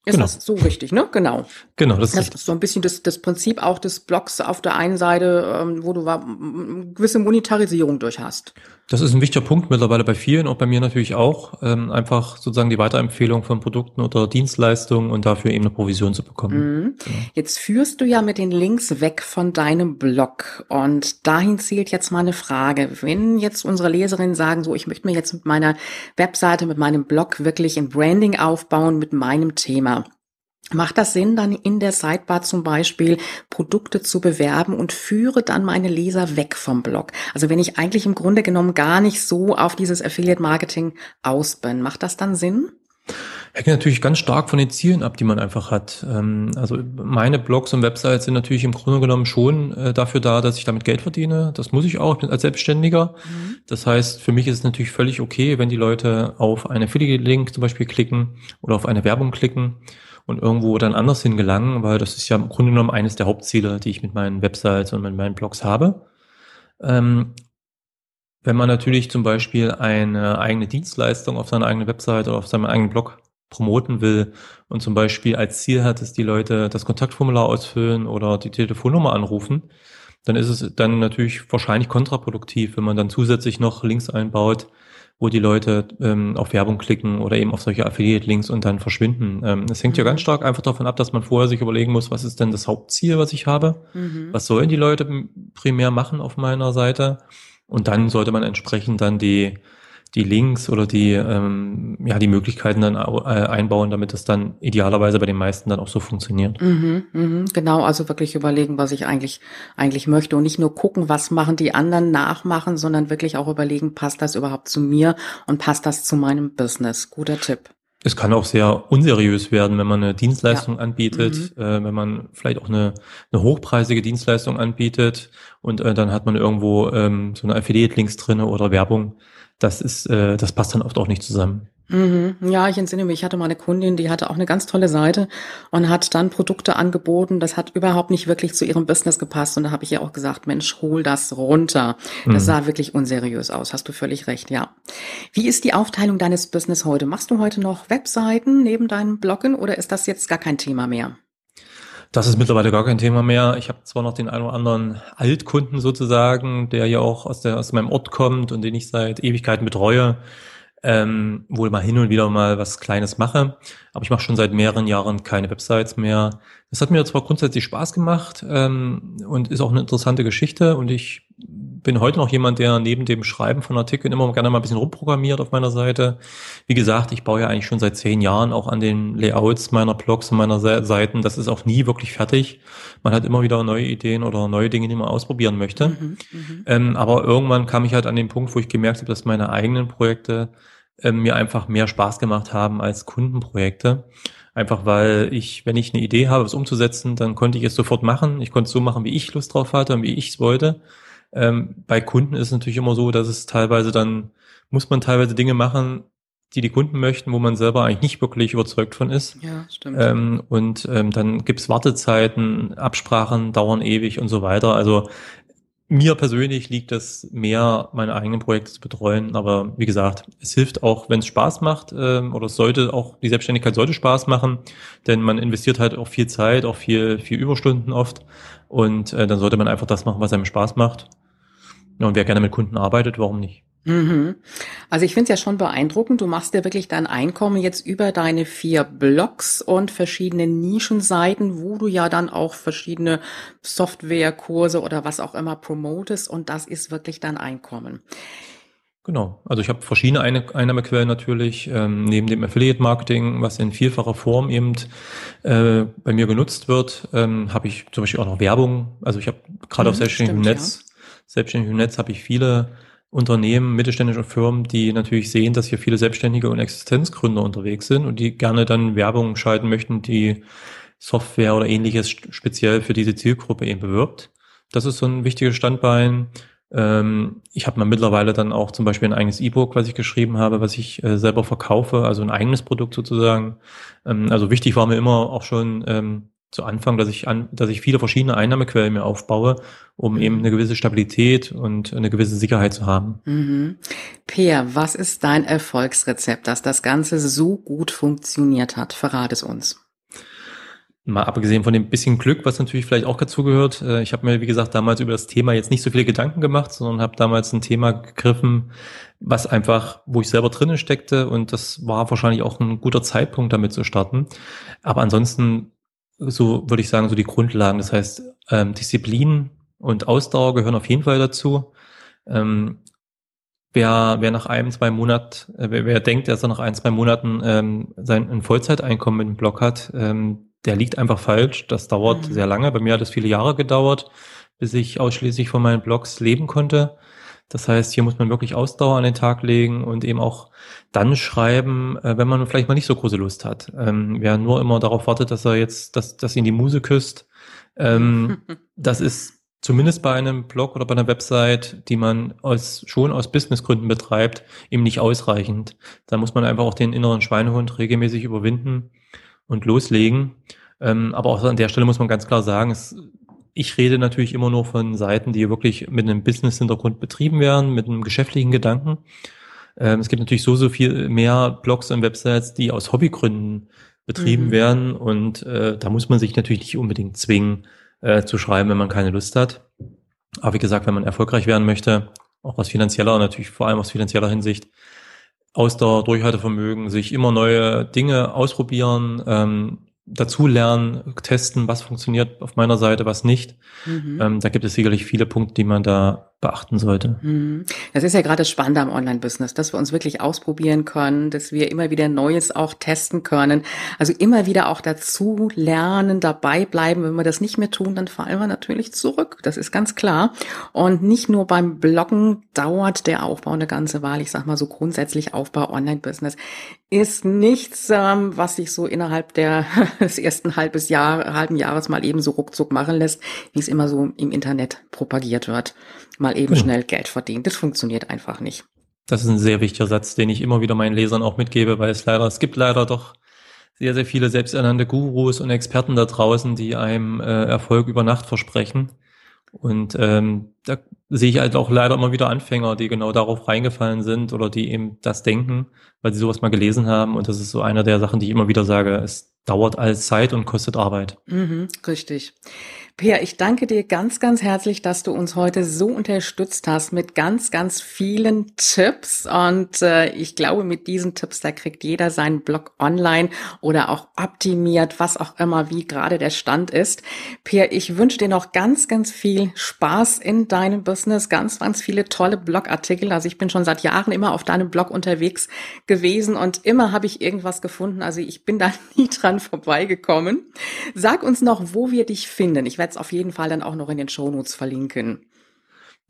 Ist genau. das so richtig, ne? Genau. Genau, das, das ist so ein bisschen das, das Prinzip auch des Blogs auf der einen Seite, ähm, wo du war, gewisse Monetarisierung durch hast. Das ist ein wichtiger Punkt mittlerweile bei vielen, auch bei mir natürlich auch, ähm, einfach sozusagen die Weiterempfehlung von Produkten oder Dienstleistungen und dafür eben eine Provision zu bekommen. Mhm. Genau. Jetzt führst du ja mit den Links weg von deinem Blog und dahin zielt jetzt mal eine Frage. Wenn jetzt unsere Leserinnen sagen, so, ich möchte mir jetzt mit meiner Webseite, mit meinem Blog wirklich ein Branding aufbauen mit meinem Thema. Macht das Sinn, dann in der Sidebar zum Beispiel Produkte zu bewerben und führe dann meine Leser weg vom Blog? Also wenn ich eigentlich im Grunde genommen gar nicht so auf dieses Affiliate Marketing aus bin, macht das dann Sinn? Hängt natürlich ganz stark von den Zielen ab, die man einfach hat. Ähm, also meine Blogs und Websites sind natürlich im Grunde genommen schon äh, dafür da, dass ich damit Geld verdiene. Das muss ich auch, ich bin als Selbstständiger. Mhm. Das heißt, für mich ist es natürlich völlig okay, wenn die Leute auf einen Affiliate-Link zum Beispiel klicken oder auf eine Werbung klicken und irgendwo dann anders hingelangen, weil das ist ja im Grunde genommen eines der Hauptziele, die ich mit meinen Websites und mit meinen Blogs habe. Ähm, wenn man natürlich zum Beispiel eine eigene Dienstleistung auf seiner eigenen Website oder auf seinem eigenen Blog promoten will und zum Beispiel als Ziel hat, dass die Leute das Kontaktformular ausfüllen oder die Telefonnummer anrufen, dann ist es dann natürlich wahrscheinlich kontraproduktiv, wenn man dann zusätzlich noch Links einbaut, wo die Leute ähm, auf Werbung klicken oder eben auf solche Affiliate-Links und dann verschwinden. Ähm, es hängt mhm. ja ganz stark einfach davon ab, dass man vorher sich überlegen muss, was ist denn das Hauptziel, was ich habe? Mhm. Was sollen die Leute primär machen auf meiner Seite? Und dann sollte man entsprechend dann die, die Links oder die, ähm, ja, die Möglichkeiten dann äh, einbauen, damit es dann idealerweise bei den meisten dann auch so funktioniert. Mhm, mhm, genau, also wirklich überlegen, was ich eigentlich, eigentlich möchte und nicht nur gucken, was machen die anderen nachmachen, sondern wirklich auch überlegen, passt das überhaupt zu mir und passt das zu meinem Business? Guter Tipp. Es kann auch sehr unseriös werden, wenn man eine Dienstleistung ja. anbietet, mhm. äh, wenn man vielleicht auch eine, eine hochpreisige Dienstleistung anbietet und äh, dann hat man irgendwo ähm, so eine Affiliate-Links drinne oder Werbung. Das ist, äh, das passt dann oft auch nicht zusammen. Mhm. Ja, ich entsinne mich, ich hatte mal eine Kundin, die hatte auch eine ganz tolle Seite und hat dann Produkte angeboten. Das hat überhaupt nicht wirklich zu ihrem Business gepasst. Und da habe ich ihr auch gesagt, Mensch, hol das runter. Das mhm. sah wirklich unseriös aus. Hast du völlig recht, ja. Wie ist die Aufteilung deines Business heute? Machst du heute noch Webseiten neben deinem Bloggen oder ist das jetzt gar kein Thema mehr? Das ist mittlerweile gar kein Thema mehr. Ich habe zwar noch den einen oder anderen Altkunden sozusagen, der ja auch aus, der, aus meinem Ort kommt und den ich seit Ewigkeiten betreue ähm, wohl mal hin und wieder mal was Kleines mache. Aber ich mache schon seit mehreren Jahren keine Websites mehr. Das hat mir zwar grundsätzlich Spaß gemacht ähm, und ist auch eine interessante Geschichte und ich bin heute noch jemand, der neben dem Schreiben von Artikeln immer gerne mal ein bisschen rumprogrammiert auf meiner Seite. Wie gesagt, ich baue ja eigentlich schon seit zehn Jahren auch an den Layouts meiner Blogs und meiner Seiten. Das ist auch nie wirklich fertig. Man hat immer wieder neue Ideen oder neue Dinge, die man ausprobieren möchte. Mhm, mhm. ähm, aber irgendwann kam ich halt an den Punkt, wo ich gemerkt habe, dass meine eigenen Projekte ähm, mir einfach mehr Spaß gemacht haben als Kundenprojekte. Einfach weil ich, wenn ich eine Idee habe, was umzusetzen, dann konnte ich es sofort machen. Ich konnte es so machen, wie ich Lust drauf hatte und wie ich es wollte. Ähm, bei Kunden ist es natürlich immer so, dass es teilweise dann, muss man teilweise Dinge machen, die die Kunden möchten, wo man selber eigentlich nicht wirklich überzeugt von ist. Ja, stimmt. Ähm, und ähm, dann gibt's Wartezeiten, Absprachen dauern ewig und so weiter. Also mir persönlich liegt es mehr, meine eigenen Projekte zu betreuen. Aber wie gesagt, es hilft auch, wenn es Spaß macht, ähm, oder es sollte auch, die Selbstständigkeit sollte Spaß machen, denn man investiert halt auch viel Zeit, auch viel, viel Überstunden oft. Und äh, dann sollte man einfach das machen, was einem Spaß macht. Ja, und wer gerne mit Kunden arbeitet, warum nicht? Mhm. Also ich finde es ja schon beeindruckend. Du machst ja wirklich dein Einkommen jetzt über deine vier Blogs und verschiedene Nischenseiten, wo du ja dann auch verschiedene Softwarekurse oder was auch immer promotest und das ist wirklich dein Einkommen. Genau. Also ich habe verschiedene Einnahmequellen natürlich, ähm, neben dem Affiliate-Marketing, was in vielfacher Form eben äh, bei mir genutzt wird, ähm, habe ich zum Beispiel auch noch Werbung. Also ich habe gerade mhm, auf selbstständigem Netz, ja. Selbstständigem Netz habe ich viele Unternehmen, mittelständische Firmen, die natürlich sehen, dass hier viele Selbstständige und Existenzgründer unterwegs sind und die gerne dann Werbung schalten möchten, die Software oder ähnliches speziell für diese Zielgruppe eben bewirbt. Das ist so ein wichtiges Standbein. Ähm, ich habe mal mittlerweile dann auch zum Beispiel ein eigenes E-Book, was ich geschrieben habe, was ich äh, selber verkaufe, also ein eigenes Produkt sozusagen. Ähm, also wichtig war mir immer auch schon ähm, zu Anfang, dass ich an, dass ich viele verschiedene Einnahmequellen mir aufbaue, um eben eine gewisse Stabilität und eine gewisse Sicherheit zu haben. Mhm. Peer, was ist dein Erfolgsrezept, dass das Ganze so gut funktioniert hat? Verrat es uns. Mal abgesehen von dem bisschen Glück, was natürlich vielleicht auch dazu gehört. Äh, ich habe mir, wie gesagt, damals über das Thema jetzt nicht so viele Gedanken gemacht, sondern habe damals ein Thema gegriffen, was einfach, wo ich selber drinnen steckte und das war wahrscheinlich auch ein guter Zeitpunkt, damit zu starten. Aber ansonsten so würde ich sagen, so die Grundlagen. Das heißt, ähm, Disziplin und Ausdauer gehören auf jeden Fall dazu. Ähm, wer, wer nach einem, zwei Monaten, äh, wer, wer denkt, dass er nach ein, zwei Monaten ähm, sein ein Vollzeiteinkommen mit dem Blog hat, ähm, der liegt einfach falsch. Das dauert mhm. sehr lange. Bei mir hat es viele Jahre gedauert, bis ich ausschließlich von meinen Blogs leben konnte. Das heißt, hier muss man wirklich Ausdauer an den Tag legen und eben auch dann schreiben, äh, wenn man vielleicht mal nicht so große Lust hat. Ähm, wer nur immer darauf wartet, dass er jetzt, dass, dass ihn die Muse küsst, ähm, das ist zumindest bei einem Blog oder bei einer Website, die man aus, schon aus Businessgründen betreibt, eben nicht ausreichend. Da muss man einfach auch den inneren Schweinehund regelmäßig überwinden und loslegen. Ähm, aber auch an der Stelle muss man ganz klar sagen, es ich rede natürlich immer nur von Seiten, die wirklich mit einem Business-Hintergrund betrieben werden, mit einem geschäftlichen Gedanken. Ähm, es gibt natürlich so, so viel mehr Blogs und Websites, die aus Hobbygründen betrieben mhm. werden und äh, da muss man sich natürlich nicht unbedingt zwingen äh, zu schreiben, wenn man keine Lust hat. Aber wie gesagt, wenn man erfolgreich werden möchte, auch aus finanzieller, natürlich vor allem aus finanzieller Hinsicht, Ausdauer, Durchhaltevermögen, sich immer neue Dinge ausprobieren, ähm, dazulernen, testen, was funktioniert auf meiner Seite, was nicht. Mhm. Ähm, da gibt es sicherlich viele Punkte, die man da beachten sollte. Mhm. Das ist ja gerade das Spannende am Online-Business, dass wir uns wirklich ausprobieren können, dass wir immer wieder Neues auch testen können. Also immer wieder auch dazu lernen, dabei bleiben. Wenn wir das nicht mehr tun, dann fallen wir natürlich zurück. Das ist ganz klar. Und nicht nur beim Bloggen dauert der Aufbau eine ganze Weile. Ich sag mal so grundsätzlich Aufbau Online-Business ist nichts, ähm, was sich so innerhalb der, des ersten halbes Jahr, halben Jahres mal eben so ruckzuck machen lässt, wie es immer so im Internet propagiert wird. Mal eben genau. schnell Geld verdienen. Das funktioniert einfach nicht. Das ist ein sehr wichtiger Satz, den ich immer wieder meinen Lesern auch mitgebe, weil es leider, es gibt leider doch sehr, sehr viele selbsternannte Gurus und Experten da draußen, die einem äh, Erfolg über Nacht versprechen. Und ähm, da sehe ich halt auch leider immer wieder Anfänger, die genau darauf reingefallen sind oder die eben das denken, weil sie sowas mal gelesen haben. Und das ist so einer der Sachen, die ich immer wieder sage. Es dauert alles Zeit und kostet Arbeit. Mhm, richtig. Peer, ich danke dir ganz, ganz herzlich, dass du uns heute so unterstützt hast mit ganz, ganz vielen Tipps. Und äh, ich glaube, mit diesen Tipps, da kriegt jeder seinen Blog online oder auch optimiert, was auch immer, wie gerade der Stand ist. Peer, ich wünsche dir noch ganz, ganz viel Spaß in deinem Business, ganz, ganz viele tolle Blogartikel. Also ich bin schon seit Jahren immer auf deinem Blog unterwegs gewesen und immer habe ich irgendwas gefunden. Also ich bin da nie dran vorbeigekommen. Sag uns noch, wo wir dich finden. Ich werde es auf jeden Fall dann auch noch in den Shownotes verlinken.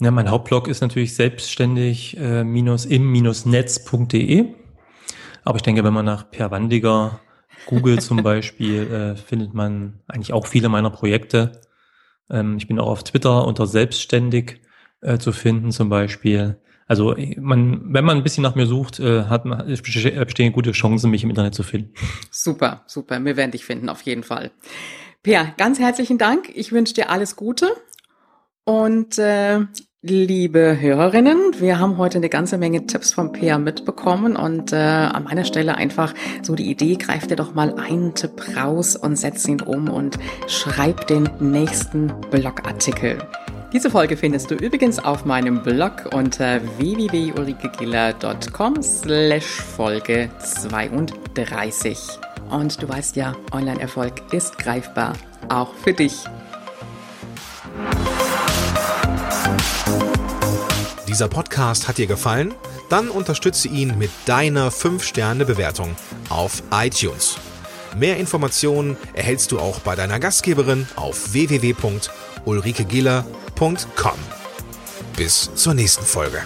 Ja, mein Hauptblog ist natürlich selbstständig äh. Aber ich denke, wenn man nach Per Wandiger googelt zum Beispiel, äh, findet man eigentlich auch viele meiner Projekte. Ähm, ich bin auch auf Twitter unter selbstständig äh, zu finden zum Beispiel. Also man, wenn man ein bisschen nach mir sucht, äh, hat man, bestehen gute Chancen, mich im Internet zu finden. Super, super. Wir werden dich finden, auf jeden Fall. Per, ganz herzlichen Dank. Ich wünsche dir alles Gute. Und äh, liebe Hörerinnen, wir haben heute eine ganze Menge Tipps vom Peer mitbekommen und äh, an meiner Stelle einfach so die Idee, greif dir doch mal einen Tipp raus und setz ihn um und schreib den nächsten Blogartikel. Diese Folge findest du übrigens auf meinem Blog unter www.ulrikegiller.com slash Folge 32. Und du weißt ja, Online-Erfolg ist greifbar, auch für dich. Dieser Podcast hat dir gefallen? Dann unterstütze ihn mit deiner 5-Sterne-Bewertung auf iTunes. Mehr Informationen erhältst du auch bei deiner Gastgeberin auf www.ulrikegiller.com. Bis zur nächsten Folge.